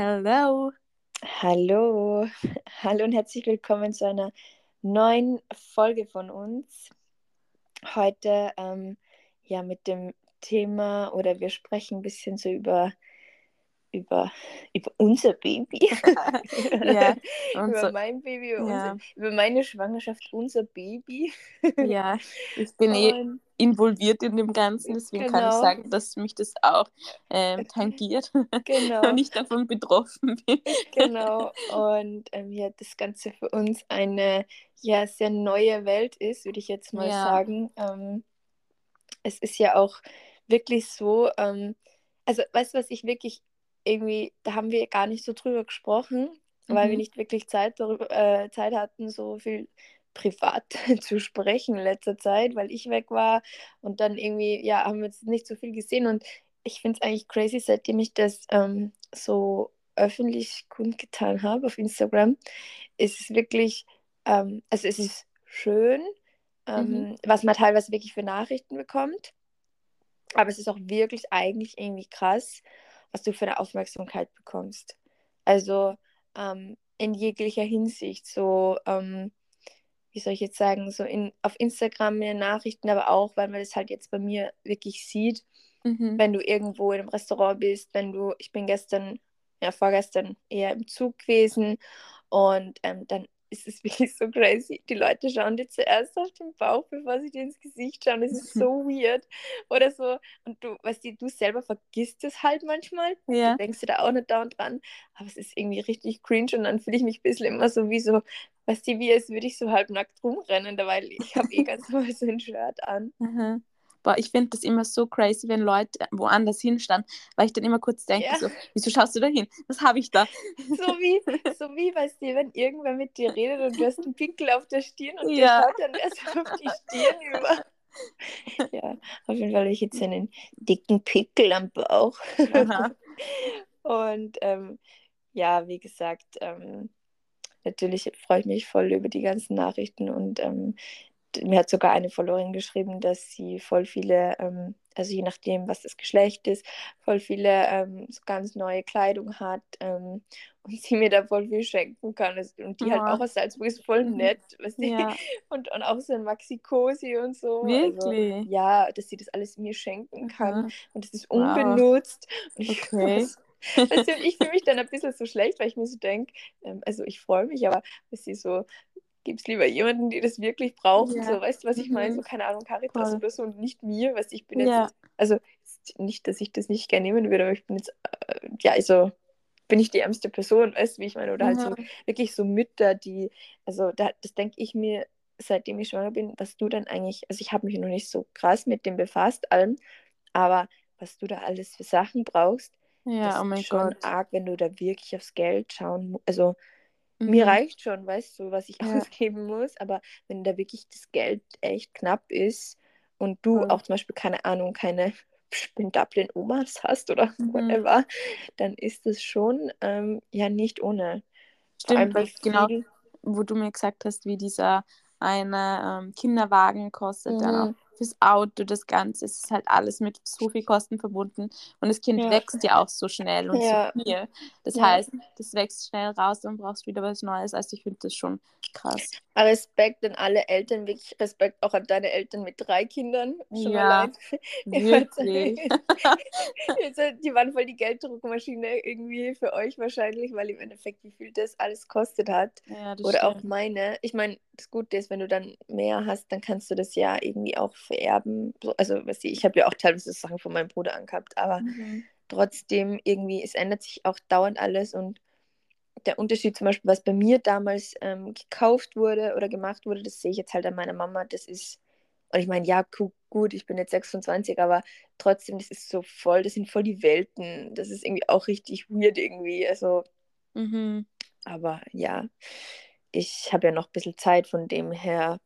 Hello. Hallo, hallo und herzlich willkommen zu einer neuen Folge von uns. Heute ähm, ja mit dem Thema oder wir sprechen ein bisschen so über über, über unser Baby. Ja, über unser, mein Baby, über, ja. unser, über meine Schwangerschaft, unser Baby. ja, ich bin eh Und involviert in dem Ganzen, deswegen kann ich Genau. sagen, dass mich das auch ähm, tangiert genau. und ich davon betroffen bin. Genau, und ähm, ja, das Ganze für uns eine ja, sehr neue Welt ist, würde ich jetzt mal Ja. sagen. Ähm, es ist ja auch wirklich so, ähm, also weißt du, was ich wirklich irgendwie, da haben wir gar nicht so drüber gesprochen, weil wir Mhm. nicht wirklich Zeit, darüber, äh, Zeit hatten, so viel privat zu sprechen in letzter Zeit, weil ich weg war. Und dann irgendwie, ja, haben wir jetzt nicht so viel gesehen. Und ich finde es eigentlich crazy, seitdem ich das ähm, so öffentlich kundgetan habe auf Instagram, ist es wirklich, ähm, also es ist schön, ähm, was man teilweise wirklich für Nachrichten bekommt, aber es ist auch wirklich eigentlich irgendwie krass, was du für eine Aufmerksamkeit bekommst. Also ähm, in jeglicher Hinsicht, so, ähm, wie soll ich jetzt sagen, so in, auf Instagram mehr Nachrichten, aber auch, weil man das halt jetzt bei mir wirklich sieht, Mhm. wenn du irgendwo in einem Restaurant bist, wenn du, ich bin gestern, ja, vorgestern eher im Zug gewesen und ähm, dann ist es wirklich so crazy. Die Leute schauen dir zuerst auf den Bauch, bevor sie dir ins Gesicht schauen. Das ist so weird. Oder so. Und du, weißt du, du selber vergisst es halt manchmal. Ja. Du denkst dir da auch nicht dauernd dran. Aber es ist irgendwie richtig cringe und dann fühle ich mich ein bisschen immer so wie so, weißt du, wie als würde ich so halbnackt rumrennen, weil ich habe eh ganz normal so ein Shirt an. Mhm. Boah, ich finde das immer so crazy, wenn Leute woanders hinstanden, weil ich dann immer kurz denke, Ja. so, wieso schaust du da hin? Was habe ich da? So wie, so wie, weißt du, wenn irgendwer mit dir redet und du hast einen Pinkel auf der Stirn und Ja. der schaut dann erst auf die Stirn über. Ja, auf jeden Fall habe ich jetzt einen dicken Pickel am Bauch. Aha. Und ähm, ja, wie gesagt, ähm, natürlich freue ich mich voll über die ganzen Nachrichten und ähm, mir hat sogar eine Followerin geschrieben, dass sie voll viele, ähm, also je nachdem, was das Geschlecht ist, voll viele ähm, so ganz neue Kleidung hat ähm, und sie mir da voll viel schenken kann. Und die halt Ja. auch aus Salzburg ist voll Mhm. nett, weißt du? Ja, Und, und auch so ein Maxi Cosi und so. Also, wirklich. ja, dass sie das alles mir schenken kann Aha. und es ist Wow. unbenutzt. Ich, Okay. weißt du, ich fühle mich dann ein bisschen so schlecht, weil ich mir so denke, ähm, also ich freue mich, aber dass sie so, gibt es lieber jemanden, die das wirklich brauchen, Ja. so, weißt du, was ich meine? Mhm. So, keine Ahnung, Caritas Voll. oder so und nicht mir, du, ich bin jetzt, Ja. also nicht, dass ich das nicht gerne nehmen würde, aber ich bin jetzt, äh, ja, also bin ich die ärmste Person, weißt du, wie ich meine? Oder halt so Mhm. wirklich so Mütter, die, also da, das denke ich mir, seitdem ich schwanger bin, was du dann eigentlich, also ich habe mich noch nicht so krass mit dem befasst, allem, aber was du da alles für Sachen brauchst, das Ja, oh ist schon Gott. arg, wenn du da wirklich aufs Geld schauen musst. Also mir Mhm. reicht schon, weißt du, was ich Ja. ausgeben muss, aber wenn da wirklich das Geld echt knapp ist und du Voll. auch zum Beispiel, keine Ahnung, keine spendablen Omas hast oder Mhm. whatever, dann ist es schon ähm, ja nicht ohne. Stimmt, weil genau, viel. wo du mir gesagt hast, wie dieser eine ähm, Kinderwagen kostet, dann Mhm. auch fürs Auto, das Ganze, es ist halt alles mit so viel Kosten verbunden und das Kind Ja. wächst ja auch so schnell und Ja. so viel. Das Ja. heißt, das wächst schnell raus, dann brauchst wieder was Neues. Also ich finde das schon krass. Respekt an alle Eltern, wirklich Respekt auch an deine Eltern mit drei Kindern. Schon Ja, allein. Wirklich. Die waren voll die Gelddruckmaschine irgendwie für euch wahrscheinlich, weil im Endeffekt, wie viel das alles kostet hat. Ja, das Oder auch stimmt. meine. Ich meine, das Gute ist, wenn du dann mehr hast, dann kannst du das ja irgendwie auch vererben. So, also, weißt du, ich habe ja auch teilweise Sachen von meinem Bruder angehabt, aber Mhm. trotzdem irgendwie, es ändert sich auch dauernd alles und der Unterschied zum Beispiel, was bei mir damals ähm, gekauft wurde oder gemacht wurde, das sehe ich jetzt halt an meiner Mama, das ist, und ich meine, ja, gu- gut, ich bin jetzt 26, aber trotzdem, das ist so voll, das sind voll die Welten, das ist irgendwie auch richtig weird irgendwie, also, Mhm. aber ja, ich habe ja noch ein bisschen Zeit, von dem her,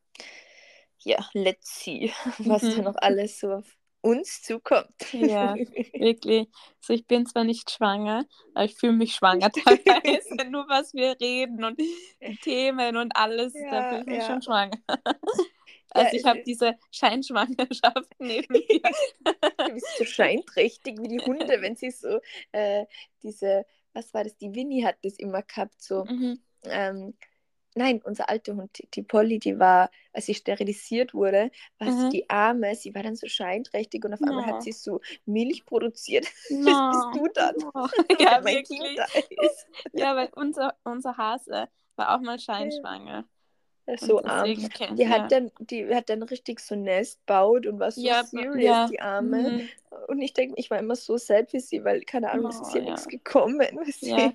ja, let's see, was da Mhm. noch alles so auf uns zukommt. Ja, wirklich. So, ich bin zwar nicht schwanger, aber ich fühle mich schwanger teilweise. Nur was wir reden und Themen und alles, da Ja, fühle ich mich ja. schon schwanger. Ja, Also ich es habe diese Scheinschwangerschaft neben mir. Du bist so scheinträchtig wie die Hunde, wenn sie so äh, diese, was war das? Die Winnie hat das immer gehabt, so. Mhm. Ähm, nein, unser alter Hund, die Polly, die war, als sie sterilisiert wurde, war sie Mhm. die Arme, sie war dann so scheinträchtig und auf einmal No. hat sie so Milch produziert. No. Das bist du dann. Oh. Ja, mein wirklich. Ja, weil unser, unser Hase war auch mal scheinschwanger. Ja, so arm. kennt- Die ja. hat dann, die hat dann richtig so ein Nest baut und war so Ja, serious, ja. die Arme. Mhm. Und ich denke, ich war immer so sad für sie, weil, keine Ahnung, es ist hier ja. nichts gekommen. Ja.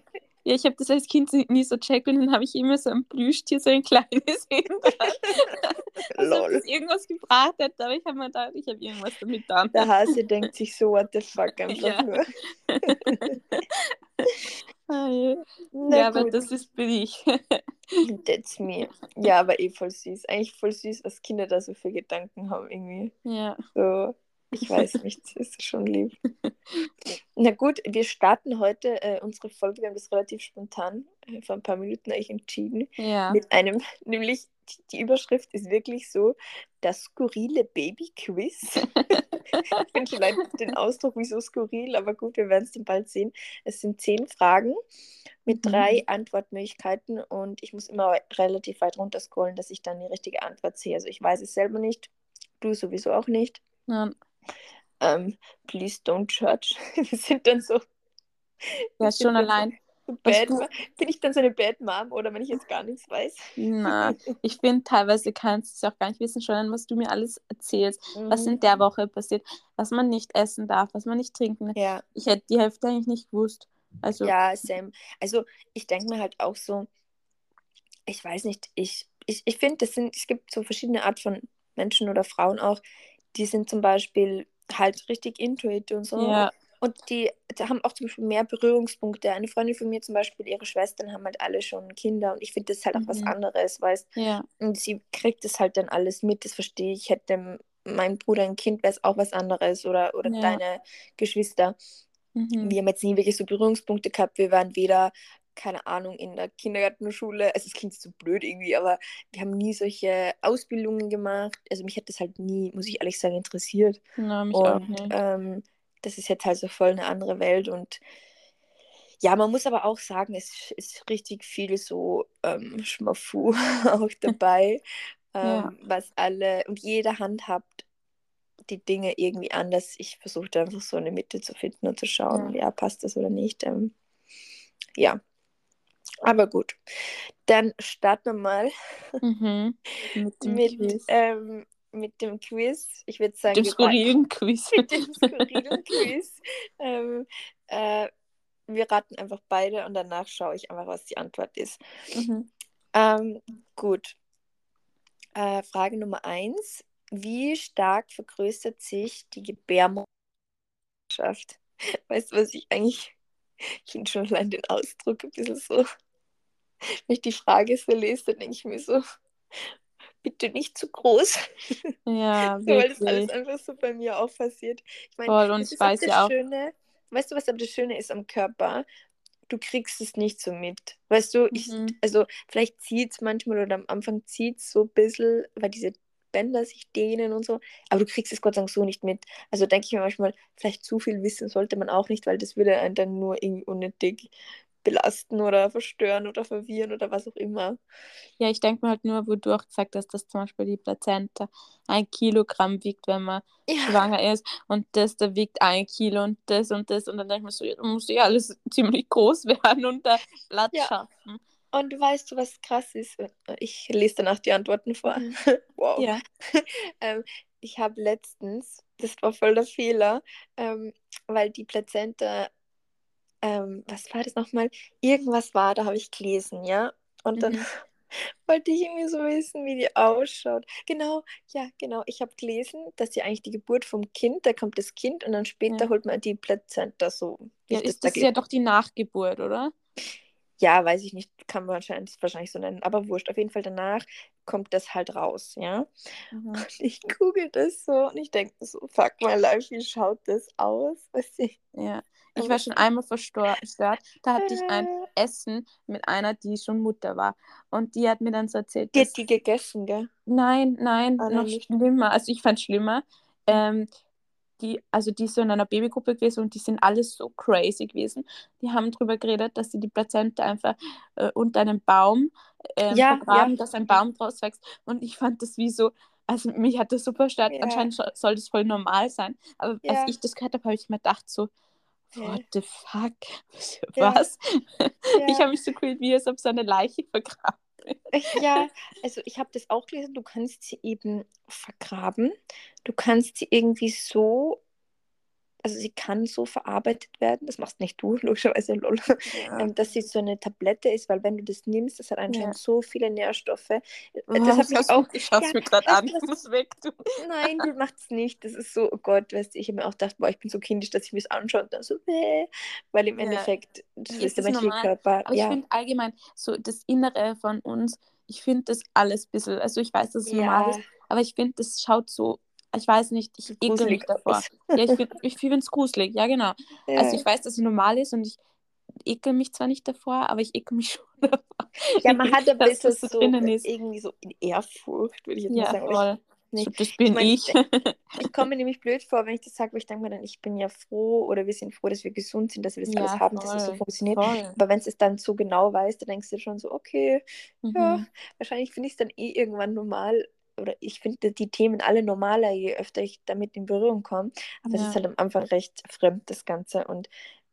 Ja, ich habe das als Kind nie so checkt und dann habe ich immer so ein Plüschtier, so ein kleines Hintern. Als ob das irgendwas gebracht hätte, aber ich habe mir gedacht, ich habe irgendwas damit dann. Der Hase denkt sich so, what the fuck, einfach Ja. nur. Ah, ja, ja aber das ist bin ich. that's me. Ja, aber eh voll süß. Eigentlich voll süß, was Kinder da so für Gedanken haben irgendwie. ja. So, ich weiß nicht, das ist schon lieb. Na gut, wir starten heute äh, unsere Folge, wir haben das relativ spontan äh, vor ein paar Minuten eigentlich entschieden, Ja. mit einem, nämlich die- Überschrift ist wirklich so, das skurrile Baby-Quiz. ich finde schon den Ausdruck, wieso skurril, aber gut, wir werden es dann bald sehen. Es sind zehn Fragen mit Mhm. drei Antwortmöglichkeiten und ich muss immer relativ weit runter scrollen, dass ich dann die richtige Antwort sehe. Also ich weiß es selber nicht, du sowieso auch nicht. ja. Ähm, please don't judge. Wir sind dann so, Ja, schon allein. so Was bad, bin ich dann so eine Bad Mom oder wenn ich jetzt gar nichts weiß? Na, ich finde, teilweise kannst du es auch gar nicht wissen, schon, was du mir alles erzählst, was Mhm. in der Woche passiert, was man nicht essen darf, was man nicht trinken darf. Ja, Ich hätte die Hälfte eigentlich nicht gewusst. Also, ja, Sam. Also ich denke mir halt auch so, ich weiß nicht, ich, ich, ich finde, es gibt so verschiedene Art von Menschen oder Frauen auch, die sind zum Beispiel halt richtig into it und so. ja, Und die, die haben auch zum Beispiel mehr Berührungspunkte. Eine Freundin von mir zum Beispiel, ihre Schwestern haben halt alle schon Kinder und ich finde das halt auch was Mhm. anderes, weißt ja, Und sie kriegt es halt dann alles mit, das verstehe ich. Hätte mein Bruder ein Kind, wäre es auch was anderes oder, oder Ja. deine Geschwister. mhm. Wir haben jetzt nie wirklich so Berührungspunkte gehabt. Wir waren weder, keine Ahnung, in der Kindergartenschule. Also es klingt so blöd irgendwie, aber wir haben nie solche Ausbildungen gemacht. Also mich hat das halt nie, muss ich ehrlich sagen, interessiert. Na, mich auch Und nicht. ähm, das ist jetzt halt so voll eine andere Welt. Und ja, man muss aber auch sagen, es ist richtig viel so ähm, Schmafu auch dabei, Ja. ähm, was alle und jeder handhabt die Dinge irgendwie anders. Ich versuche da einfach so eine Mitte zu finden und zu schauen, ja, passt das oder nicht. Ähm, ja, aber gut. Dann starten wir mal Mhm. Mit dem mit, Quiz. ähm, mit dem Quiz. Ich würde sagen, dem wir skurrilen Quiz. mit dem skurrilen Quiz. Ähm, äh, wir raten einfach beide und danach schaue ich einfach, was die Antwort ist. mhm. Ähm, gut. Äh, Frage Nummer eins. Wie stark vergrößert sich die Gebärmutterschaft? Weißt du, was ich eigentlich. Ich finde schon allein den Ausdruck ein bisschen so. Wenn ich die Frage so lese, dann denke ich mir so, bitte nicht zu groß. Ja, So, weil das alles einfach so bei mir auch passiert. Ich meine, Voll, und das ich weiß ja auch- Schöne. Weißt du, was aber das Schöne ist am Körper? Du kriegst es nicht so mit. Weißt du, ich, Mhm. also vielleicht zieht es manchmal oder am Anfang zieht es so ein bisschen, weil diese Bänder sich dehnen und so, aber du kriegst es Gott sei Dank so nicht mit. Also denke ich mir manchmal, vielleicht zu viel wissen sollte man auch nicht, weil das würde einen dann nur irgendwie unnötig belasten oder verstören oder verwirren oder was auch immer. Ja, ich denke mir halt nur, wo du auch gesagt hast, dass zum Beispiel die Plazenta ein Kilogramm wiegt, wenn man Ja, schwanger ist und das da wiegt ein Kilo und das und das und dann denke ich mir so, ja, da muss ja alles ziemlich groß werden und da Platz Ja. schaffen. und weißt du, was krass ist? Ich lese danach die Antworten vor. Mhm. Wow. Ja. ähm, ich habe letztens, das war voll der Fehler, ähm, weil die Plazenta, ähm, was war das nochmal? Irgendwas war, da habe ich gelesen, ja. Und dann Mhm. wollte ich irgendwie so wissen, wie die ausschaut. Genau, ja, genau. Ich habe gelesen, dass ja eigentlich die Geburt vom Kind, da kommt das Kind und dann später Ja. holt man die Plazenta so. Ja, ist da das gel- ja doch die Nachgeburt, oder? ja, weiß ich nicht, kann man wahrscheinlich, wahrscheinlich so nennen, aber wurscht. Auf jeden Fall danach kommt das halt raus, ja. Mhm. Und ich google das so und ich denke so, fuck my life, wie schaut das aus? Weißt du? Ja. Ich Aber- war schon einmal verstört. Da hatte ich ein Essen mit einer, die schon Mutter war. Und die hat mir dann so erzählt, Die hat die gegessen, gell? Nein, nein, Ah, noch nicht. schlimmer. Also ich fand es schlimmer. Ähm, die, also die so in einer Babygruppe gewesen und die sind alles so crazy gewesen. Die haben darüber geredet, dass sie die Plazenta einfach äh, unter einem Baum äh, Ja, vergraben, ja. dass ein Baum draus wächst. Und ich fand das wie so, also mich hat das so verstört. Ja. Anscheinend so- soll das voll normal sein. Aber als ich das gehört habe, habe ich mir gedacht so? What the fuck? Ja. Was? Ich Ja. habe mich so gefühlt, wie als ob so eine Leiche vergraben. Ich- Ja, also ich habe das auch gelesen, du kannst sie eben vergraben. Du kannst sie irgendwie so, also sie kann so verarbeitet werden, das machst nicht du, logischerweise, lol, ähm, dass sie so eine Tablette ist, weil wenn du das nimmst, das hat anscheinend so viele Nährstoffe. Äh, Das hat mich auch, Ich schaue es ja, mir gerade an. du, Ich muss weg, du. nein, du machst es nicht, das ist so, oh Gott, weißt du, ich habe mir auch gedacht, boah, ich bin so kindisch, dass ich mir das anschaue und dann so, äh, weil im Ja. Endeffekt, das Ist ist der menschliche? Körper, Aber ich ja, finde allgemein so das Innere von uns, ich finde das alles ein bisschen, also ich weiß, dass es normal ist, ja, aber ich finde, das schaut so, ich weiß nicht, ich ekel mich davor. Ja, ich ich finde es gruselig, ja genau. Also ich weiß, dass es normal ist und ich ekel mich zwar nicht davor, aber ich ekel mich schon davor. Ja, man hat ein dass bisschen so so irgendwie so in Ehrfurcht, würde ich jetzt mal Ja, sagen. Aber voll. ich, nicht. das bin mein, ich. ich komme mir nämlich blöd vor, wenn ich das sage, weil ich denke mir dann, ich bin ja froh oder wir sind froh, dass wir gesund sind, dass wir das alles Ja, haben, dass es so voll. funktioniert. Voll. Aber wenn es dann so genau weiß, dann denkst du schon so, okay, ja, Mhm. wahrscheinlich finde ich es dann eh irgendwann normal. Oder ich finde die Themen alle normaler, je öfter ich damit in Berührung komme. Aber es Ja. ist halt am Anfang recht fremd, das Ganze. Und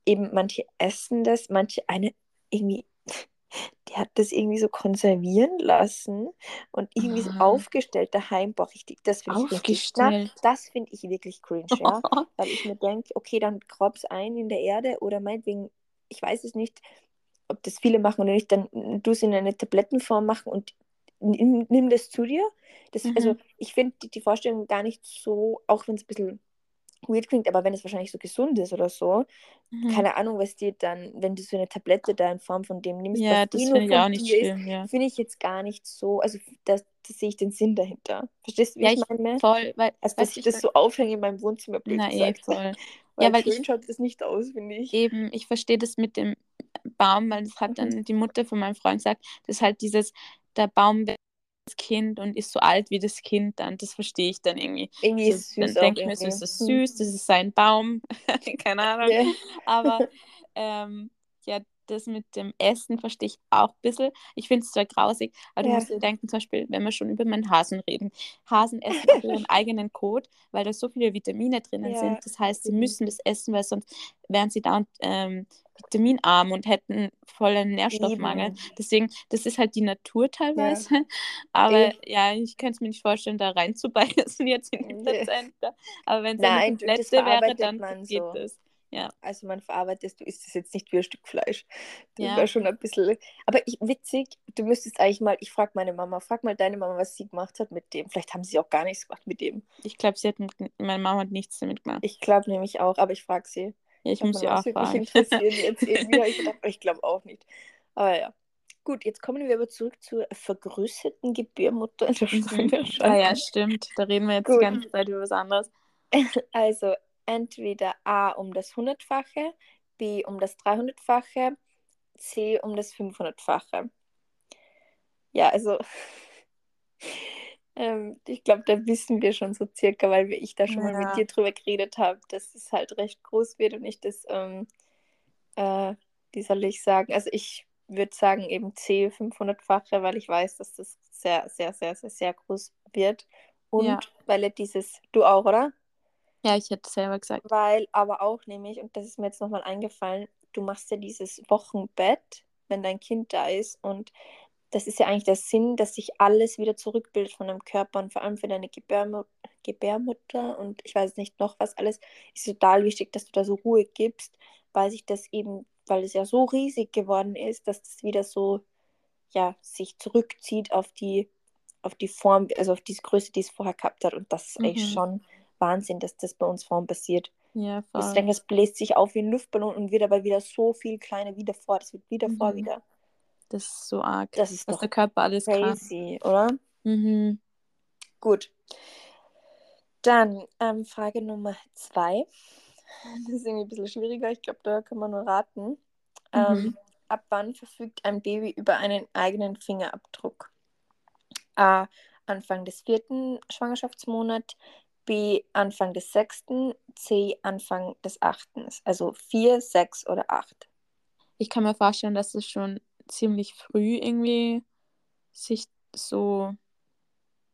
eben manche essen das, manche eine irgendwie, die hat das irgendwie so konservieren lassen und irgendwie so Ah. aufgestellt daheim. Boah, richtig, das finde ich wirklich, na, Aufgestellt. das finde ich wirklich cringe, ja. Weil ich mir denke, okay, dann grab's ein in der Erde oder meinetwegen, ich weiß es nicht, ob das viele machen oder nicht, dann du es in eine Tablettenform machen und nimm, nimm das zu dir. Das, Mhm. Also ich finde die, die Vorstellung gar nicht so, auch wenn es ein bisschen weird klingt, aber wenn es wahrscheinlich so gesund ist oder so, Mhm. keine Ahnung, was dir dann, wenn du so eine Tablette da in Form von dem nimmst, Ja, das eh finde ich auch nicht schlimm, ja. finde ich jetzt gar nicht so, also das, das sehe ich den Sinn dahinter. Verstehst du, wie Ja, ich meine? voll, weil, Also, dass ich ich das so aufhänge in meinem Wohnzimmer, blöd na eh, gesagt. voll. Weil Ja, weil schön ich schaut das nicht aus, finde ich. eben, ich verstehe das mit dem Baum, weil das hat Mhm. dann die Mutter von meinem Freund gesagt, das ist halt dieses, der Baum das Kind und ist so alt wie das Kind dann, das verstehe ich dann irgendwie. Irgendwie So, ist dann süß auch denke ich mir so, ist das Hm. süß, das ist sein Baum, keine Ahnung. Ja. Aber ähm, ja, das mit dem Essen verstehe ich auch ein bisschen. Ich finde es zwar grausig, aber du Ja. musst dir denken, zum Beispiel, wenn wir schon über meinen Hasen reden. Hasen essen ihren eigenen Kot, weil da so viele Vitamine drinnen Ja, sind. Das heißt, sie eben. müssen das essen, weil sonst wären sie dauernd ähm, vitaminarm und hätten vollen Nährstoffmangel. Eben. Deswegen, das ist halt die Natur teilweise. Aber Eh. ja, ich könnte es mir nicht vorstellen, da reinzubeißen jetzt in die. Plazenta. Aber wenn es eine du, das Tablette wäre, dann geht so. es. Ja. Also man verarbeitet es, du isst es jetzt nicht wie ein Stück Fleisch. Das Ja. wäre schon ein bisschen. Aber ich, witzig, du müsstest eigentlich mal, ich frage meine Mama, frag mal deine Mama, was sie gemacht hat mit dem. Vielleicht haben sie auch gar nichts gemacht mit dem. Ich glaube, sie hat mit, meine Mama hat nichts damit gemacht. Ich glaube nämlich auch, aber ich frage sie. Ja, ich Hat muss sie auch fragen. interessieren jetzt irgendwie. ich ich glaube auch nicht. Aber ja. Gut, jetzt kommen wir aber zurück zur vergrößerten Gebärmutter in der Mhm. Schwangerschaft. Ah ja, stimmt. Da reden wir jetzt Gut. die ganze Zeit über was anderes. Also entweder A um das hundertfache, B um das 300-fache, C um das 500-fache. Ja, also ähm, ich glaube, da wissen wir schon so circa, weil wir- ich da schon mal Ja. mit dir drüber geredet habe, dass es halt recht groß wird und ich das, ähm, äh, wie soll ich sagen, also ich würde sagen eben C 500-fache, weil ich weiß, dass das sehr, sehr, sehr, sehr, sehr groß wird. Und Ja. weil er dieses, du auch, oder? Ja, ich hätte selber gesagt. Weil aber auch nämlich, und das ist mir jetzt nochmal eingefallen, du machst ja dieses Wochenbett, wenn dein Kind da ist. Und das ist ja eigentlich der Sinn, dass sich alles wieder zurückbildet von deinem Körper und vor allem für deine Gebärmu Gebärmutter und ich weiß nicht noch was alles, ist total wichtig, dass du da so Ruhe gibst, weil sich das eben, weil es ja so riesig geworden ist, dass das wieder so, ja, sich zurückzieht auf die, auf die Form, also auf diese Größe, die es vorher gehabt hat. Und das ist eigentlich Mhm. schon Wahnsinn, dass das bei uns Frauen passiert. Ja, Ich voll. denke, es bläst sich auf wie ein Luftballon und wird aber wieder so viel kleiner wieder vor. Das wird wieder vor Mhm. wieder. Das ist so arg. Das ist Was doch der Körper alles kann. crazy, oder? Mhm. Gut. Dann ähm, Frage Nummer zwei. Das ist irgendwie ein bisschen schwieriger. Ich glaube, da kann man nur raten. Ähm, Mhm. ab wann verfügt ein Baby über einen eigenen Fingerabdruck? A. Anfang des vierten Schwangerschaftsmonats. B Anfang des sechsten, C Anfang des achten. Also vier, sechs oder acht. Ich kann mir vorstellen, dass es schon ziemlich früh irgendwie sich so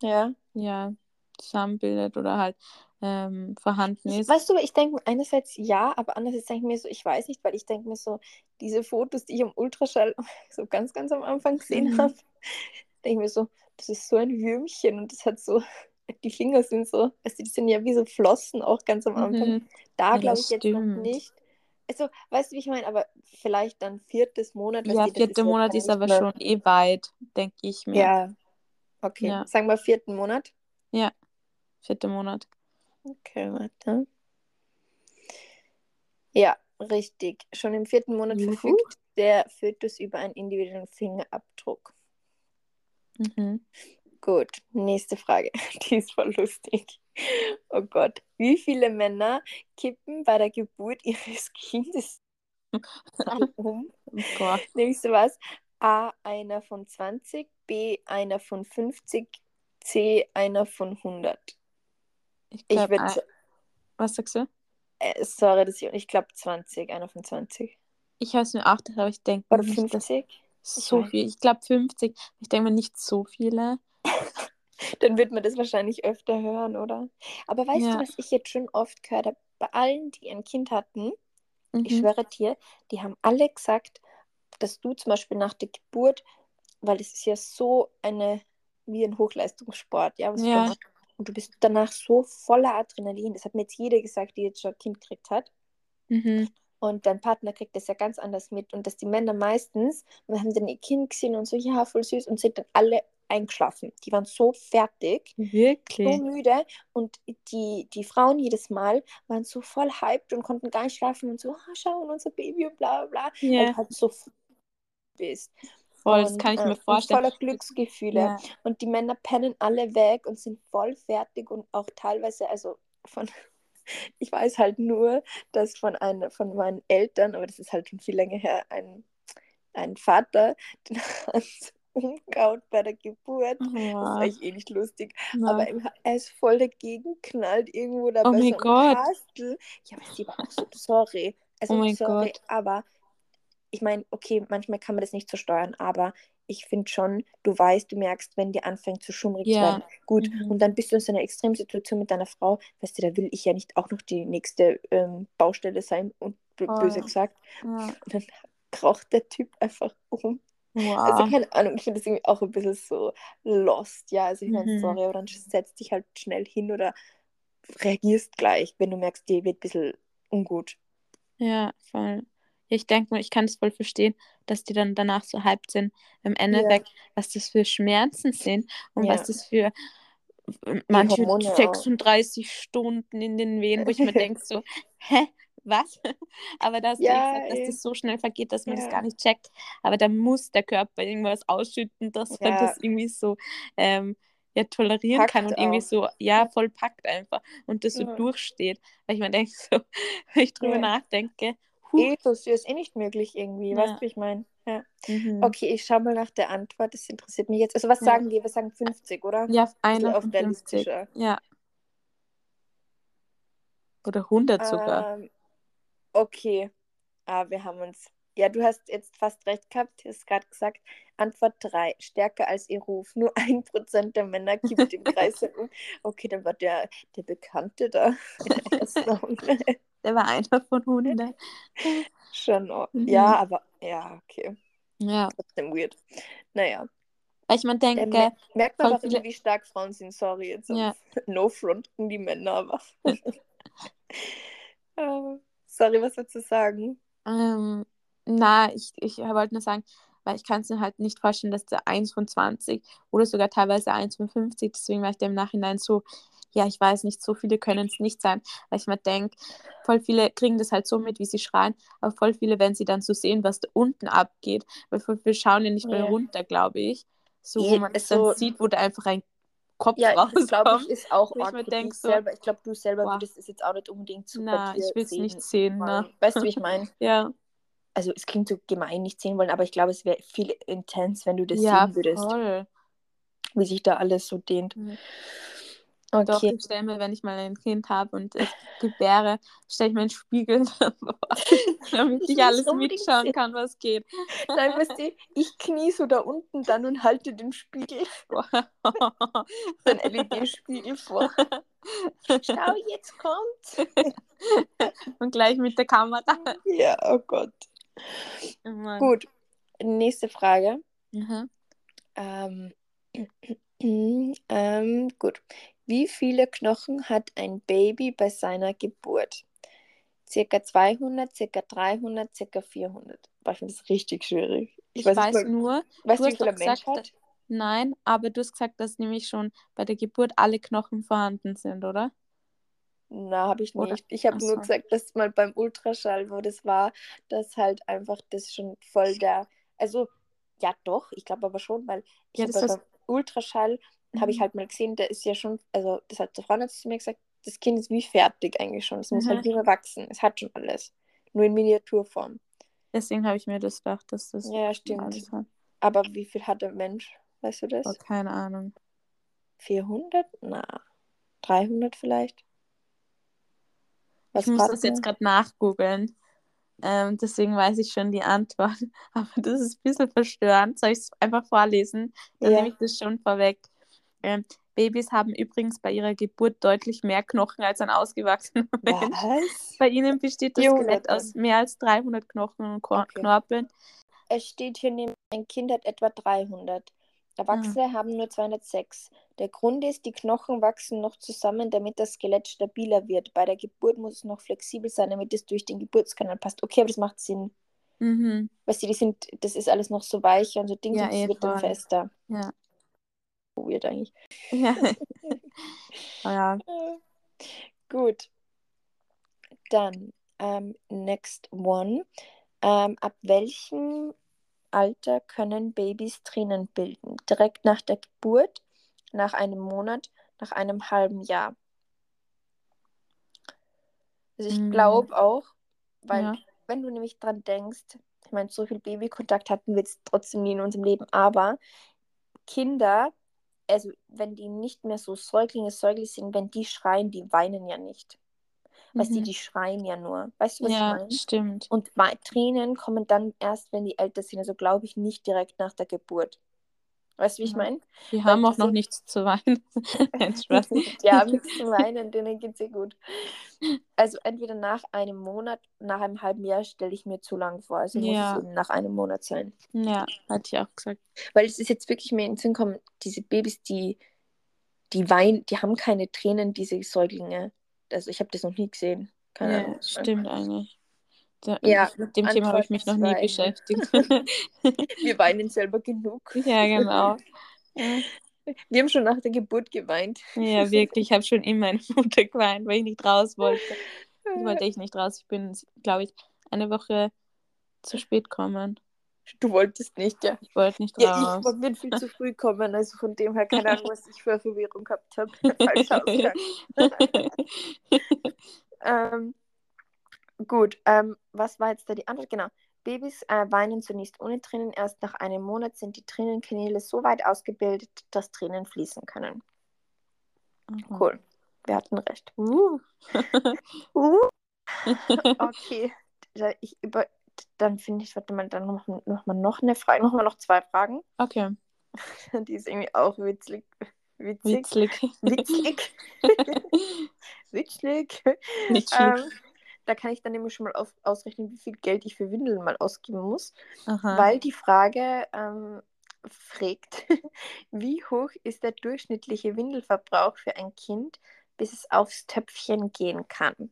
Ja. ja, zusammenbildet oder halt ähm, vorhanden ist. weißt du, ich denke einerseits ja, aber andererseits denke ich mir so, ich weiß nicht, weil ich denke mir so, diese Fotos, die ich am Ultraschall so ganz, ganz am Anfang gesehen Mhm. habe, denke ich mir so, das ist so ein Würmchen und das hat so, die Finger sind so, du, die sind ja wie so Flossen auch ganz am Anfang. Mhm. Da Ja, glaube ich jetzt noch stimmt. nicht. Also, weißt du, wie ich meine? Aber vielleicht dann viertes Monat. Ja, du, das vierte ist jetzt Monat ist aber mehr- schon eh weit, denke ich mir. Ja, okay. Ja. Sagen wir vierten Monat. Vierte Monat. Okay, warte. Ja, richtig. Schon im vierten Monat Juhu. verfügt der Fötus über einen individuellen Fingerabdruck. Mhm. Gut, nächste Frage. Die ist voll lustig. Oh Gott. Wie viele Männer kippen bei der Geburt ihres Kindes um? Oh Gott. Nimmst du was? A, einer von 20, B, einer von 50, C, einer von 100. Ich Ich glaube, würde, was sagst du? äh, sorry, dass ich, ich glaube 20, einer von 20. Ich habe es mir auch gedacht, aber ich denke Oder nicht, dass 50? so weiß viel. Ich glaube 50. Ich denke mir nicht so viele. Dann wird man das wahrscheinlich öfter hören, oder? Aber weißt Ja. du, was ich jetzt schon oft gehört habe? Bei allen, die ein Kind hatten, ich Mhm. schwöre dir, die haben alle gesagt, dass du zum Beispiel nach der Geburt, weil es ist ja so eine, wie ein Hochleistungssport, ja, was du Ja. Und du bist danach so voller Adrenalin. Das hat mir jetzt jeder gesagt, die jetzt schon ein Kind gekriegt hat. Mhm. Und dein Partner kriegt das ja ganz anders mit. Und dass die Männer meistens, und haben dann ihr Kind gesehen und so, ja, voll süß, und sind dann alle eingeschlafen. Die waren so fertig, so Wirklich? müde. Und die, die Frauen jedes Mal waren so voll hyped und konnten gar nicht schlafen und so, ah, schau, unser Baby und bla bla bla. Weil Ja, du halt so bist. voll, das kann ich äh, mir vorstellen. voller Glücksgefühle. Ja. Und die Männer pennen alle weg und sind voll fertig und auch teilweise, also von, ich weiß halt nur, dass von einer von meinen Eltern, aber das ist halt schon viel länger her, ein, ein Vater, den Hans umgehauen bei der Geburt. Das ist Wow. eigentlich eh nicht lustig. Na. Aber er ist voll dagegen knallt irgendwo da Oh bei mein so Gott. Kastel. Ja, aber sie war auch so, sorry. Also Oh mein sorry, Gott. aber ich meine, okay, manchmal kann man das nicht so steuern, aber ich finde schon, du weißt, du merkst, wenn dir anfängt zu schummrig zu Ja. werden. Gut, Mhm. und dann bist du in so einer Extremsituation mit deiner Frau, weißt du, da will ich ja nicht auch noch die nächste ähm, Baustelle sein und Voll. böse gesagt. Ja. Und dann kraucht der Typ einfach um. Also Wow. keine Ahnung, ich finde das irgendwie auch ein bisschen so lost, ja. Also ich meine, Mhm. sorry, aber dann setz dich halt schnell hin oder reagierst gleich, wenn du merkst, dir wird ein bisschen ungut. Ja, voll. Ich denke mal, ich kann es voll verstehen, dass die dann danach so hyped sind. Im Endeffekt, was das für Schmerzen sind und Ja. was das für manche Hormone auch. 36 Stunden in den Wehen, wo ich mir denke so, hä, was? Aber da hast du Ja, gesagt, dass ey. das so schnell vergeht, dass man Ja. das gar nicht checkt. Aber da muss der Körper irgendwas ausschütten, dass man Ja. das irgendwie so ähm, ja, tolerieren kann Packt und irgendwie auch. so, ja, voll packt einfach und das so Ja. durchsteht. Weil ich mir denke so, wenn ich drüber nachdenke, huh, Eh, das ist eh nicht möglich irgendwie, weißt du, wie ich meine? Ja. mhm. Okay, ich schau mal nach der Antwort, das interessiert mich jetzt. Also was sagen wir? Wir sagen 50, oder? Ja, einer auf von 50. realistischer. Ja. Oder 100 sogar. Ähm, okay. Ah, wir haben uns. Ja, du hast jetzt fast recht gehabt, du hast gerade gesagt. Antwort 3. Stärker als ihr Ruf. Nur ein Prozent der Männer kippt im Kreis herum. Okay, dann war der, der Bekannte da der war einer von 100. Schon. Mhm. Ja, aber ja, okay. Ja. Trotzdem weird. Naja. Weil ich mir Äh, denke, mer merkt man aber, viele- wie stark Frauen sind. Sorry, jetzt Ja. No fronten die Männer, aber. Sorry, was willst du sagen? ähm, na, ich, ich wollte nur sagen, weil ich kann es mir halt nicht vorstellen, dass der 1 von 20 oder sogar teilweise 1 von 50, deswegen war ich da im Nachhinein so, ja, ich weiß nicht, so viele können es nicht sein, weil ich mir denke, voll viele kriegen das halt so mit, wie sie schreien, aber voll viele, wenn sie dann so sehen, was da unten abgeht, weil voll viele schauen ja nicht mal Ja. runter, glaube ich, so wo man es so- dann sieht, wo da einfach ein Kopf Ja, das glaube ich rauskommt. ist auch wo ich denk so, selber. Ich glaube, du selber boah. würdest es jetzt auch nicht unbedingt zu Na, ich will es nicht sehen, ne? Weißt du, wie ich meine? Ja, Also es klingt so gemein, nicht sehen wollen, aber ich glaube, es wäre viel intens, wenn du das ja, sehen würdest, voll. wie sich da alles so dehnt. Mhm. Doch, Okay. ich stelle mir, wenn ich mal ein Kind habe und es gebäre, stelle ich mir einen Spiegel davor, damit Ich alles mitschauen sehen. kann, was geht. Nein, weißt du, ich knie so da unten dann und halte den Spiegel, den LED-Spiegel vor. Schau, jetzt kommt's. und gleich mit der Kamera. Ja, oh Gott. Oh. Gut, nächste Frage. Mhm. Ähm, ähm, gut. Wie viele Knochen hat ein Baby bei seiner Geburt? Circa 200, circa 300, circa 400. Boah, ich finde das richtig schwierig. Ich, weiß, weiß, mal, nur, weißt du wie hast viel ein Mensch hat? nein, aber du hast gesagt, dass nämlich schon bei der Geburt alle Knochen vorhanden sind, oder? Na, habe ich Oder- nicht. Ich habe nur gesagt, dass mal beim Ultraschall, wo das war, dass halt einfach das schon voll der. Also, ja, doch, ich glaube aber schon, weil ich Ja, habe das halt beim Ultraschall, habe ich Mhm. halt mal gesehen, der ist ja schon, also das hat der Frau hat zu mir gesagt, das Kind ist wie fertig eigentlich schon. Es muss Mhm. halt nur wachsen. Es hat schon alles. Nur in Miniaturform. Deswegen habe ich mir das gedacht, dass das Ja, stimmt. Aber wie viel hat der Mensch? Weißt du das? Aber keine Ahnung. 400? Na, 300 vielleicht? Was ich muss das jetzt gerade nachgoogeln. Ähm, deswegen weiß ich schon die Antwort. Aber das ist ein bisschen verstörend. Soll ich es einfach vorlesen? Dann Ja. nehme ich das schon vorweg. Ähm, Babys haben übrigens bei ihrer Geburt deutlich mehr Knochen als ein ausgewachsener Mensch. Was? Bei ihnen besteht das 400 Skelett aus mehr als 300 Knochen und Kor Okay. Knorpeln. Es steht hier neben, ein Kind hat etwa 300. Erwachsene haben nur 206. Der Grund ist, die Knochen wachsen noch zusammen, damit das Skelett stabiler wird. Bei der Geburt muss es noch flexibel sein, damit es durch den Geburtskanal passt. Okay, aber das macht Sinn. Mhm. Weißt du, die sind, das ist alles noch so weich und so Ding, Ja, es eh wird dann fester. Ja. Weird eigentlich. Ja. Oh ja. Gut. Dann, ähm, next one. Ähm, ab welchem Alter können Babys Tränen bilden? Direkt nach der Geburt, nach einem Monat, nach einem halben Jahr? Also ich Mm. glaube auch, weil Ja. wenn du nämlich dran denkst, ich meine, so viel Babykontakt hatten wir jetzt trotzdem nie in unserem Leben, aber Kinder, also wenn die nicht mehr so Säuglinge, Säuglinge sind, wenn die schreien, die weinen ja nicht. Weißt du, Mhm. die schreien ja nur. Weißt du, was ich Ja, meine? stimmt. Und Tränen kommen dann erst, wenn die älter sind. Also glaube ich nicht direkt nach der Geburt. Weißt du, wie ich meine? Die haben auch noch nichts zu weinen. Die haben nichts zu weinen, denen geht es ja gut. Also entweder nach einem Monat, nach einem halben Jahr stelle ich mir zu lang vor. Also muss Ja. es eben nach einem Monat sein. Ja, hatte ich auch gesagt. Weil es ist jetzt wirklich mir in den Sinn gekommen, diese Babys, die, die weinen, die haben keine Tränen, diese Säuglinge. Also ich habe das noch nie gesehen. Keine Ja, Ahnung. stimmt eigentlich. Da, Ja, mit dem Thema habe ich mich noch nie zwei. beschäftigt. Wir weinen selber genug. ja, genau. Ja, Wir haben schon nach der Geburt geweint. Ja, wirklich. Ich habe schon immer meine Mutter geweint, weil ich nicht raus wollte. Ich wollte echt nicht raus. Ich bin, glaube ich, eine Woche zu spät kommen. Du wolltest nicht, ja. Ich wollte nicht Ja, raus. ich bin viel zu früh gekommen, also von dem her keine Ahnung, was ich für Verwirrung gehabt habe. Ausgang. ähm, gut, ähm, was war jetzt da die Antwort? Genau. Babys äh, weinen zunächst ohne Tränen. Erst nach einem Monat sind die Tränenkanäle so weit ausgebildet, dass Tränen fließen können. Aha. Cool. Wir hatten recht. Uh. Uh. Okay. Ich über, dann finde ich, warte mal, dann noch, noch mal noch eine Frage. Noch mal noch zwei Fragen. Okay, Die ist irgendwie auch witzig. Witzig. witzig. Witzig. Witzig. Nicht Ähm. Da kann ich dann nämlich schon mal auf, ausrechnen, wie viel Geld ich für Windeln mal ausgeben muss. Aha. Weil die Frage ähm, fragt, wie hoch ist der durchschnittliche Windelverbrauch für ein Kind, bis es aufs Töpfchen gehen kann?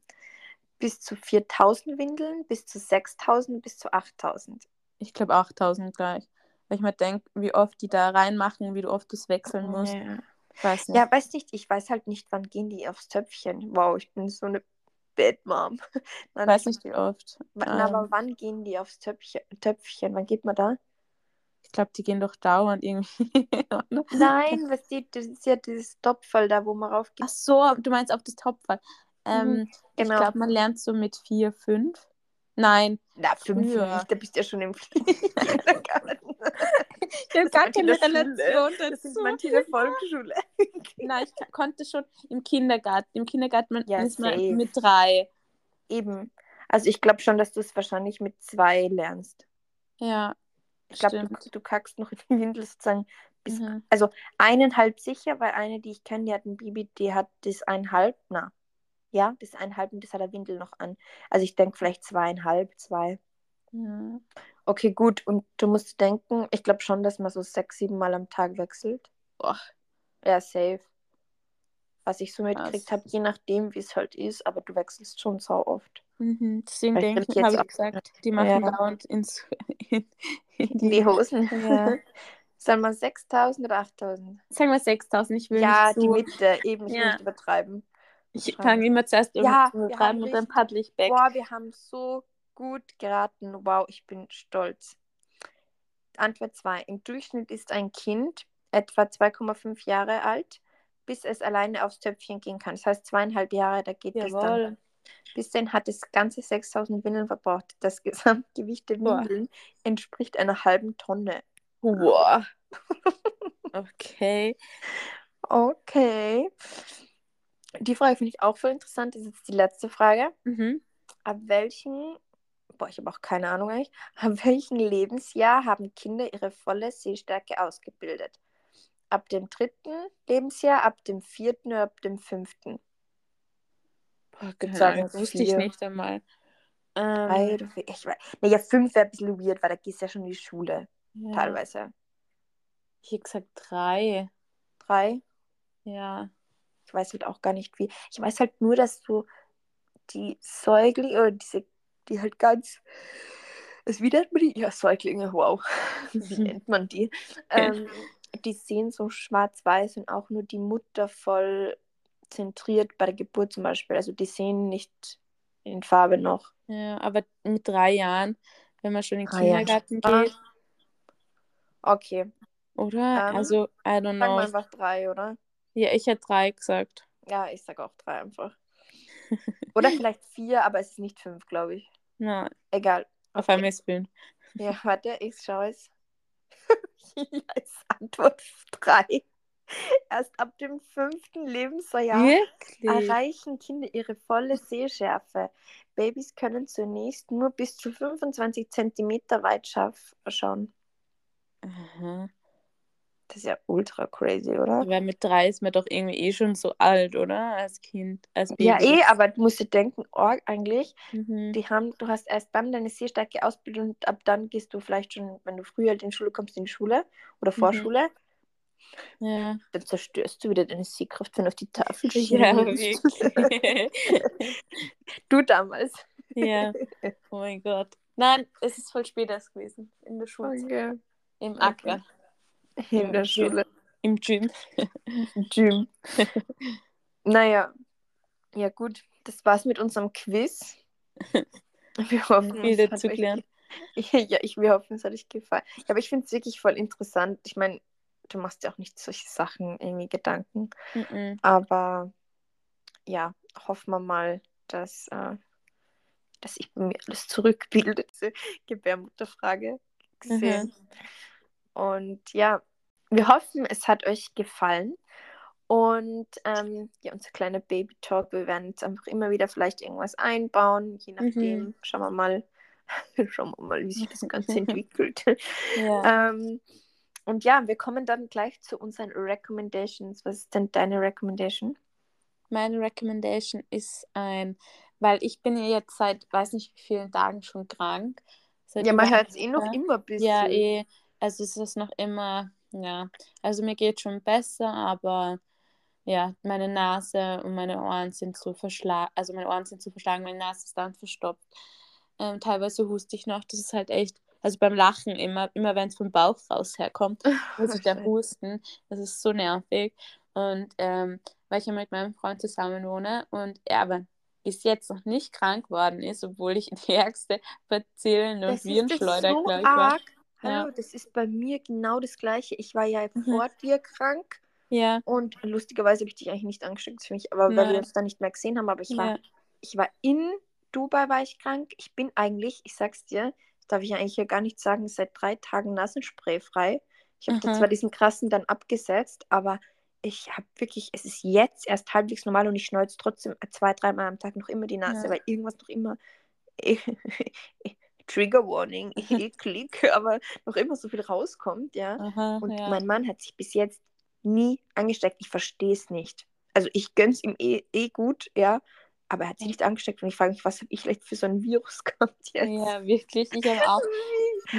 Bis zu 4000 Windeln, bis zu 6000, bis zu 8000. Ich glaube 8000 gleich. Weil ich mir denke, wie oft die da reinmachen, wie du oft das wechseln musst. Ja. Weiß nicht. ja, weiß nicht, ich weiß halt nicht, wann gehen die aufs Töpfchen. Wow, ich bin so eine Bad Mom. ich Nein, weiß nicht, wie oft. na, Ähm, aber wann gehen die aufs Töpfchen? Töpfchen? Wann geht man da? ich glaube, die gehen doch dauernd irgendwie. Nein, was die, das ist ja dieses Topfall da, wo man raufgeht. Ach so, du meinst auf das Topfall. Ähm, genau. Ich glaube, man lernt so mit vier, fünf. Nein, Na, fünf früher. nicht, da bist du ja schon im Kindergarten. Ich habe gar keine Relation dazu. Das ist manche Volksschule. Nein, ich konnte schon im Kindergarten. Im Kindergarten man- Ja, ist man safe. mit drei. Eben. Also ich glaube schon, dass du es wahrscheinlich mit zwei lernst. Ja, Ich glaube, du, du kackst noch in die Windel sozusagen bis Mhm. Also eineinhalb sicher, weil eine, die ich kenne, die hat ein Baby, die hat das eineinhalb, na, ja, das eineinhalb und das hat der Windel noch an. Also ich denke vielleicht zweieinhalb, zwei. Ja. Okay, gut. Und du musst denken, ich glaube schon, dass man so sechs, sieben Mal am Tag wechselt. Boah, Ja, safe. Was ich so mitgekriegt habe, je nachdem, wie es halt ist, aber du wechselst schon sau oft. mhm. deswegen denke ich, habe ich gesagt, die machen Ja. dauernd ins, in, in In die Hosen. Ja. Sagen wir 6000 oder 8000? Sagen wir 6000, ich will Ja, nicht die so. Mitte, eben, ich will Ja. nicht übertreiben. Ich fange immer zuerst Ja, haben und dann paddle ich weg. Boah, wir haben so gut geraten. Wow, ich bin stolz. Antwort 2. Im Durchschnitt ist ein Kind etwa 2,5 Jahre alt, bis es alleine aufs Töpfchen gehen kann. Das heißt, zweieinhalb Jahre, da geht es dann. Bis dahin hat es ganze 6000 Windeln verbraucht. Das Gesamtgewicht der Boah. Windeln entspricht einer halben Tonne. Boah. Okay. Okay. Die Frage finde ich auch voll interessant. Das ist jetzt die letzte Frage. Mhm. Ab welchen, boah, ich habe auch keine Ahnung eigentlich, ab welchem Lebensjahr haben Kinder ihre volle Sehstärke ausgebildet? Ab dem dritten Lebensjahr, ab dem vierten oder ab dem fünften? Boah, keine sagen, Ahnung, wusste ich nicht einmal. Drei Ähm, vier? Ich weiß. Naja, fünf wäre ein bisschen weird, weil da gehst du ja schon in die Schule, ja. teilweise. Ich hätte gesagt drei. Drei? Ja. Ich weiß halt auch gar nicht wie. Ich weiß halt nur, dass du die Säuglinge oder diese, die halt ganz. Also wie nennt man die? Ja, Säuglinge, wow. Wie nennt man die? Ähm, die sehen so schwarz-weiß und auch nur die Mutter voll zentriert bei der Geburt zum Beispiel. Also die sehen nicht in Farbe noch. Ja, aber mit drei Jahren, wenn man schon in den Jahre. Kindergarten Ah. geht, Okay, oder? Ähm, also, I don't sagen wir know. einfach drei, oder? Ja, ich hätte drei gesagt. Ja, ich sag auch drei einfach. Oder vielleicht vier, aber es ist nicht fünf, glaube ich. Na, Egal. auf Okay. einmal fünf. Ja, warte, ich schaue es. ja, ist Antwort 3. Erst ab dem fünften Lebensjahr Wirklich? erreichen Kinder ihre volle Sehschärfe. Babys können zunächst nur bis zu 25 cm weit scharf schauen. Aha. Das ist ja ultra crazy, oder? Aber mit drei ist man doch irgendwie eh schon so alt, oder? Als Kind, als Baby. Ja, eh, aber du musst dir denken, oh, eigentlich, Mhm. die haben, du hast erst dann deine Sehstärke ausbildet und ab dann gehst du vielleicht schon, wenn du früher in die Schule kommst, in die Schule oder Mhm. Vorschule. Ja. Dann zerstörst du wieder deine Sehkraft, wenn du auf die Tafel Ja, schießt. wirklich. Du damals. ja. Oh mein Gott. Nein, es ist voll spät erst gewesen. In der Schule. Okay. Im Okay. In der Im Schule. Im Gym. Gym. naja. Ja, gut. Das war's mit unserem Quiz. Wir hoffen, Viel es hat dazu euch gelernt. ge- Ja, ich, wir hoffen, es hat euch gefallen. Aber ich finde es wirklich voll interessant. Ich meine, du machst ja auch nicht solche Sachen irgendwie Gedanken. Mhm. Aber ja, hoffen wir mal, dass, äh, dass ich mir alles zurückbilde, diese Gebärmutterfrage gesehen. Und ja, wir hoffen, es hat euch gefallen. Und ähm, ja, unser kleiner Baby-Talk, wir werden jetzt einfach immer wieder vielleicht irgendwas einbauen, je nachdem. Mhm. Schauen wir mal, schauen wir mal, wie sich das Ganze entwickelt. Ja. ähm, und ja, wir kommen dann gleich zu unseren Recommendations. Was ist denn deine Recommendation? Meine Recommendation ist ein, weil ich bin ja jetzt seit weiß nicht wie vielen Tagen schon krank. Seit Ja, man hört es eh noch immer ein bisschen. Ja, eh. Also es ist noch immer, ja. Also mir geht schon besser, aber ja, meine Nase und meine Ohren sind so verschlagen, also meine Ohren sind so verschlagen, meine Nase ist dann verstopft. Ähm, teilweise huste ich noch, das ist halt echt, also beim Lachen immer, immer wenn es vom Bauch raus herkommt, muss ich Scheiße. husten. Das ist so nervig. Und ähm, weil ich ja mit meinem Freund zusammen wohne und er aber bis jetzt noch nicht krank worden ist, obwohl ich die ärgste Bazillen- und Virenschleuder, so glaube ich, war. arg. Hallo, Ja. das ist bei mir genau das Gleiche. Ich war ja Mhm. vor dir krank Ja, und lustigerweise habe ich dich eigentlich nicht angesteckt für mich, aber weil wir uns dann nicht mehr gesehen haben. Aber ich war, ja. ich war in Dubai war ich krank. Ich bin eigentlich, ich sag's dir, darf ich eigentlich ja gar nicht sagen, seit drei Tagen Nasenspray frei. Ich habe mhm. zwar diesen krassen dann abgesetzt, aber ich habe wirklich, es ist jetzt erst halbwegs normal und ich schneuze trotzdem zwei, dreimal am Tag noch immer die Nase, ja. weil irgendwas noch immer Trigger Warning, eklig, aber noch immer so viel rauskommt, ja. Aha, und ja. mein Mann hat sich bis jetzt nie angesteckt. Ich verstehe es nicht. Also ich gönn's ihm eh, eh gut, ja, aber er hat sich nicht angesteckt und ich frage mich, was habe ich vielleicht für so ein Virus gehabt jetzt? Ja, wirklich, ich habe auch.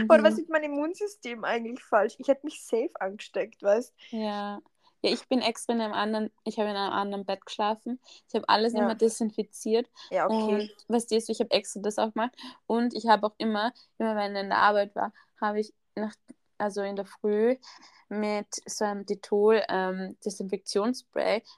Oder was ist mein Immunsystem eigentlich falsch? Ich hätte mich safe angesteckt, weißt Ja. Ja, ich bin extra in einem anderen, ich habe in einem anderen Bett geschlafen. Ich habe alles ja. immer desinfiziert. Ja, okay. Und was dir ist, ich habe extra das auch gemacht. Und ich habe auch immer, immer wenn ich in der Arbeit war, habe ich nach, also in der Früh mit so einem Dettol ähm,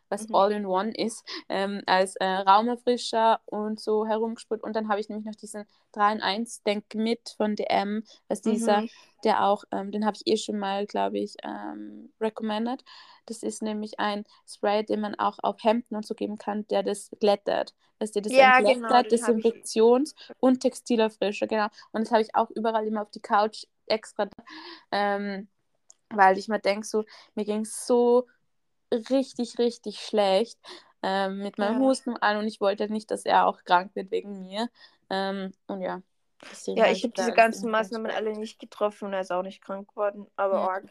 was mhm. all in one ist, ähm, als äh, Raumerfrischer und so herumgespült. Und dann habe ich nämlich noch diesen 3 in 1 Denk mit von DM, was dieser, mhm. der auch, ähm, den habe ich eh schon mal, glaube ich, ähm, recommended. Das ist nämlich ein Spray, den man auch auf Hemden und so geben kann, der das glättet. Dass dir das ja, entglättert, genau, Desinfektions- und Textilerfrischer, genau. Und das habe ich auch überall immer auf die Couch extra. Ähm, weil ich mir denke, so, mir ging es so richtig, richtig schlecht ähm, mit meinem ja. Husten an und ich wollte nicht, dass er auch krank wird wegen mir. Ähm, und ja. Ja, ich habe diese ganzen Maßnahmen alle nicht getroffen und er ist auch nicht krank geworden, aber ja. arg.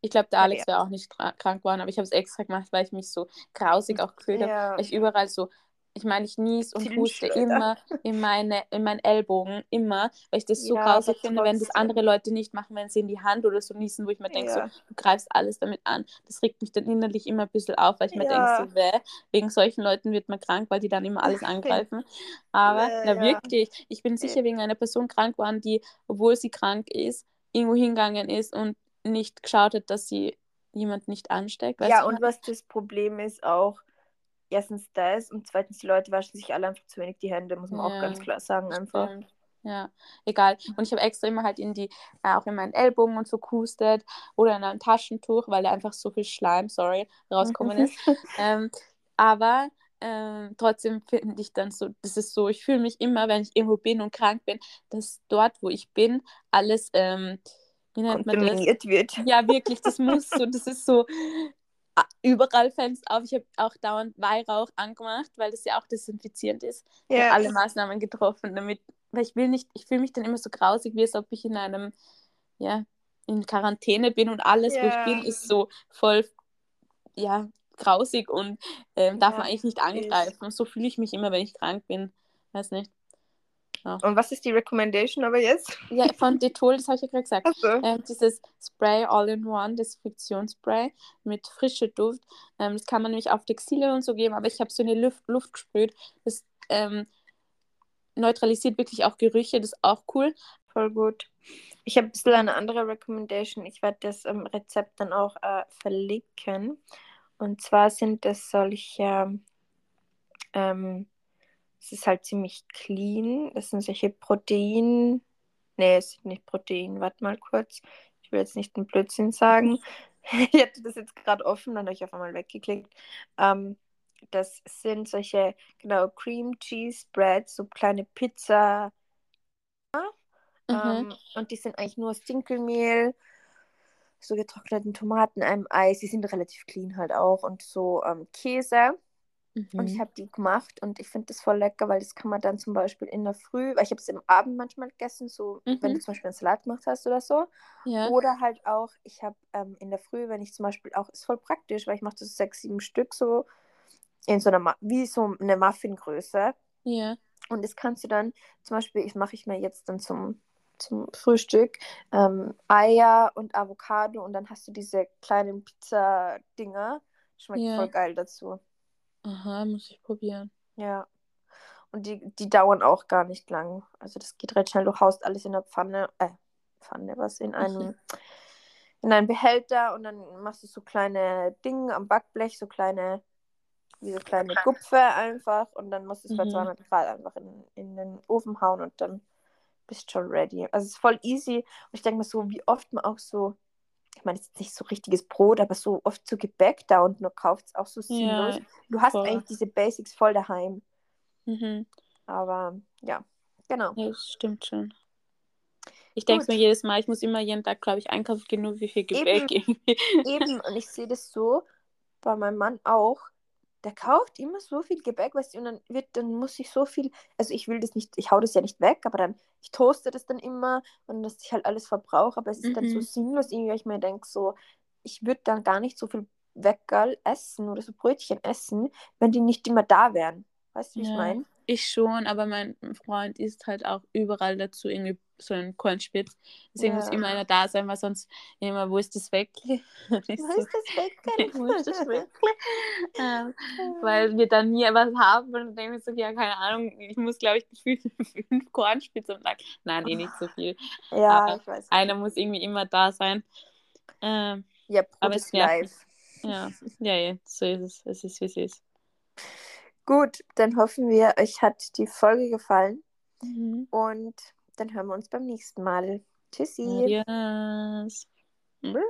Ich glaube, der Alex wäre auch nicht krank geworden, aber ich habe es extra gemacht, weil ich mich so grausig auch gefühlt ja. habe. Weil ich überall so ich meine, ich nies und huste immer in, meine, in meinen Ellbogen, immer, weil ich das so ja, grausig finde, wenn das andere Leute nicht machen, wenn sie in die Hand oder so niesen, wo ich mir denke, ja. so, du greifst alles damit an. Das regt mich dann innerlich immer ein bisschen auf, weil ich mir ja. denke, so, weh, wegen solchen Leuten wird man krank, weil die dann immer alles angreifen. Aber, äh, na wirklich, ich bin sicher wegen einer Person krank geworden, die, obwohl sie krank ist, irgendwo hingegangen ist und nicht geschaut hat, dass sie jemand nicht ansteckt. Ja, und was das Problem ist auch, erstens das und zweitens die Leute waschen sich alle einfach zu wenig die Hände, muss man ja, auch ganz klar sagen einfach. Stimmt. Ja, egal. Und ich habe extra immer halt in die, äh, auch in meinen Ellbogen und so kustet oder in einem Taschentuch, weil da einfach so viel Schleim, sorry, rauskommen ist. ähm, aber ähm, trotzdem finde ich dann so, das ist so, ich fühle mich immer, wenn ich irgendwo bin und krank bin, dass dort, wo ich bin, alles, ähm, wie nennt man das? wird. Ja, wirklich, das muss so, das ist so, überall Fenster auf. Ich habe auch dauernd Weihrauch angemacht, weil das ja auch desinfizierend ist. Ich habe alle Maßnahmen getroffen, damit, weil ich will nicht, ich fühle mich dann immer so grausig, wie als ob ich in einem, ja, in Quarantäne bin und alles, yeah. wo ich bin, ist so voll, ja, grausig und ähm, darf ja, man eigentlich nicht angreifen. Ist. So fühle ich mich immer, wenn ich krank bin. Weiß nicht. Ja. Und was ist die Recommendation aber jetzt? Ja, von Detol, das habe ich ja gerade gesagt. So. Ähm, dieses Spray All-in-One, das Friktionsspray mit frischer Duft. Ähm, das kann man nämlich auf Textilien und so geben, aber ich habe so eine Luft, Luft gesprüht. Das ähm, neutralisiert wirklich auch Gerüche, das ist auch cool. Voll gut. Ich habe ein bisschen eine andere Recommendation. Ich werde das Rezept dann auch äh, verlinken. Und zwar sind das solche ähm, es ist halt ziemlich clean. Es sind solche Protein. Nee, es sind nicht Protein. Warte mal kurz. Ich will jetzt nicht den Blödsinn sagen. ich hatte das jetzt gerade offen, dann habe ich auf einmal weggeklickt. Ähm, das sind solche, genau, Cream Cheese Breads, so kleine Pizza. Mhm. Ähm, und die sind eigentlich nur aus Dinkelmehl, so getrockneten Tomaten, einem Eis. Die sind relativ clean halt auch. Und so ähm, Käse. Mhm. Und ich mhm. habe die gemacht und ich finde das voll lecker, weil das kann man dann zum Beispiel in der Früh, weil ich habe es im Abend manchmal gegessen, so mhm. wenn du zum Beispiel einen Salat gemacht hast oder so. Ja. Oder halt auch, ich habe ähm, in der Früh, wenn ich zum Beispiel auch, ist voll praktisch, weil ich mache das sechs, sieben Stück so in so einer, wie so eine Muffingröße. Ja. Und das kannst du dann, zum Beispiel, ich mache ich mir jetzt dann zum, zum Frühstück ähm, Eier und Avocado und dann hast du diese kleinen Pizza-Dinger. Schmeckt ja. voll geil dazu. Aha, muss ich probieren. Ja. Und die, die dauern auch gar nicht lang. Also das geht recht schnell. Du haust alles in der Pfanne, äh, Pfanne, was, in einem, in einen Behälter und dann machst du so kleine Dinge am Backblech, so kleine, wie so kleine Gupfe einfach und dann musst du es mhm. bei 200 Grad einfach in, in den Ofen hauen und dann bist du schon ready. Also es ist voll easy und ich denke mir so, wie oft man auch so ich meine, es ist nicht so richtiges Brot, aber so oft so Gebäck da und nur kauft es auch so sinnlos. Ja, du hast voll. eigentlich diese Basics voll daheim. Mhm. Aber ja, genau. Ja, das stimmt schon. Ich denke mir jedes Mal, ich muss immer jeden Tag, glaube ich, einkaufen gehen, nur wie viel Gebäck. Eben, eben. und ich sehe das so bei meinem Mann auch. Der kauft immer so viel Gebäck, weißt du, und dann wird, dann muss ich so viel, also ich will das nicht, ich hau das ja nicht weg, aber dann, ich toaste das dann immer und dass ich halt alles verbrauche, aber es ist mhm. dann so mhm. sinnlos, irgendwie, weil ich mir denke, so, ich würde dann gar nicht so viel Weckerl essen oder so Brötchen essen, wenn die nicht immer da wären. Weißt du, wie ja, ich meine? Ich schon, aber mein Freund isst halt auch überall dazu irgendwie so ein Kornspitz. Deswegen ja. muss immer einer da sein, weil sonst immer, wo ist das Weckli? wo ist das Weckli? wo ist das Weckli? ähm, weil wir dann nie was haben und dann denke ich so, ja, keine Ahnung, ich muss, glaube ich, gefühlt fünf Kornspitze am Tag. Nein, eh nicht so viel. Ja, aber ich weiß. Einer muss irgendwie immer da sein. Ähm, ja, aber es live. Ja, ja, ja, so ist es. Es ist, wie es ist. Gut, dann hoffen wir, euch hat die Folge gefallen. Mhm. Und dann hören wir uns beim nächsten Mal. Tschüssi. Adios. Mhm.